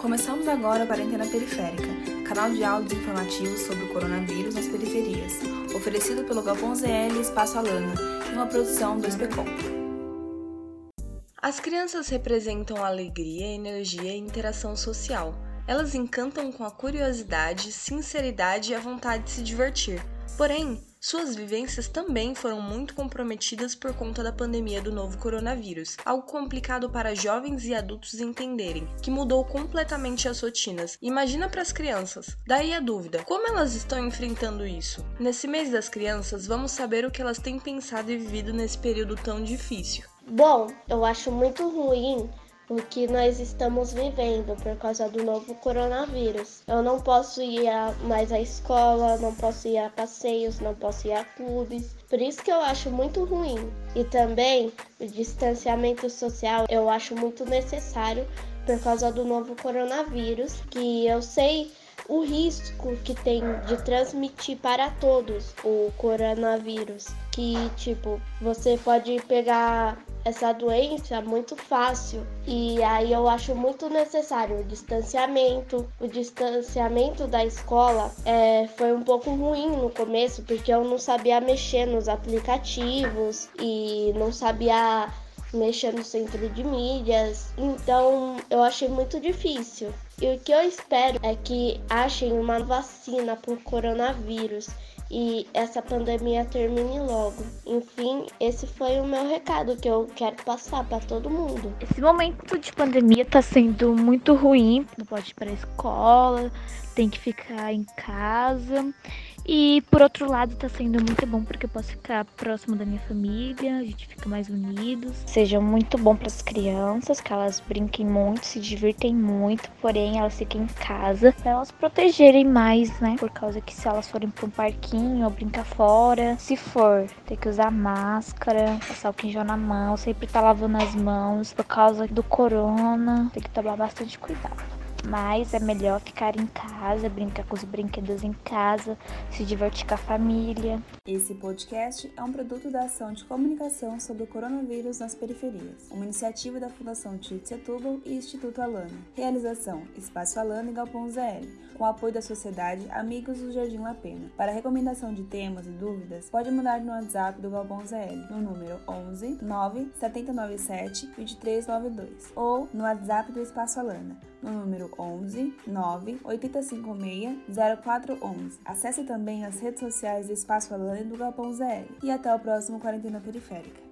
Começamos agora a Quarentena Periférica, canal de áudios informativos sobre o coronavírus nas periferias, oferecido pelo Galpão ZL Espaço Alana, em uma produção do SPCOM. As crianças representam alegria, energia e interação social. Elas encantam com a curiosidade, sinceridade e a vontade de se divertir. Porém, suas vivências também foram muito comprometidas por conta da pandemia do novo coronavírus, algo complicado para jovens e adultos entenderem, que mudou completamente as rotinas. Imagina para as crianças. Daí a dúvida: como elas estão enfrentando isso? Nesse mês das crianças, vamos saber o que elas têm pensado e vivido nesse período tão difícil. Bom, eu acho muito ruim o que nós estamos vivendo por causa do novo coronavírus. Eu não posso ir mais à escola, não posso ir a passeios, não posso ir a clubes. Por isso que eu acho muito ruim. E também o distanciamento social eu acho muito necessário por causa do novo coronavírus, que eu sei o risco que tem de transmitir para todos o coronavírus, que tipo, você pode pegar essa doença muito fácil e aí eu acho muito necessário o distanciamento. O distanciamento da escola é, foi um pouco ruim no começo porque eu não sabia mexer nos aplicativos e não sabia mexer no centro de mídias, então eu achei muito difícil. E o que eu espero é que achem uma vacina para o coronavírus e essa pandemia termine logo. Enfim, esse foi o meu recado que eu quero passar para todo mundo. Esse momento de pandemia tá sendo muito ruim, não pode ir para escola, tem que ficar em casa. E por outro lado, tá sendo muito bom porque eu posso ficar próximo da minha família, a gente fica mais unidos. Seja muito bom para as crianças, que elas brinquem muito, se divirtem muito, porém elas fiquem em casa para elas protegerem mais, né? Por causa que se elas forem para um parquinho ou brincar fora, se for, ter que usar máscara, passar o quinjão na mão, sempre tá lavando as mãos por causa do corona, tem que tomar bastante cuidado. Mas é melhor ficar em casa, brincar com os brinquedos em casa, se divertir com a família. Esse podcast é um produto da ação de comunicação sobre o coronavírus nas periferias, uma iniciativa da Fundação Tite Setúbal e Instituto Alana. Realização: Espaço Alana e Galpão ZL, com apoio da Sociedade Amigos do Jardim La Pena. Para recomendação de temas e dúvidas, pode mandar no WhatsApp do Galpão ZL, no número 11 9 797 2392 ou no WhatsApp do Espaço Alana, no número 11 9 8556 0411. Acesse também as redes sociais do Espaço Alane do Galpão ZL. E até o próximo Quarentena Periférica.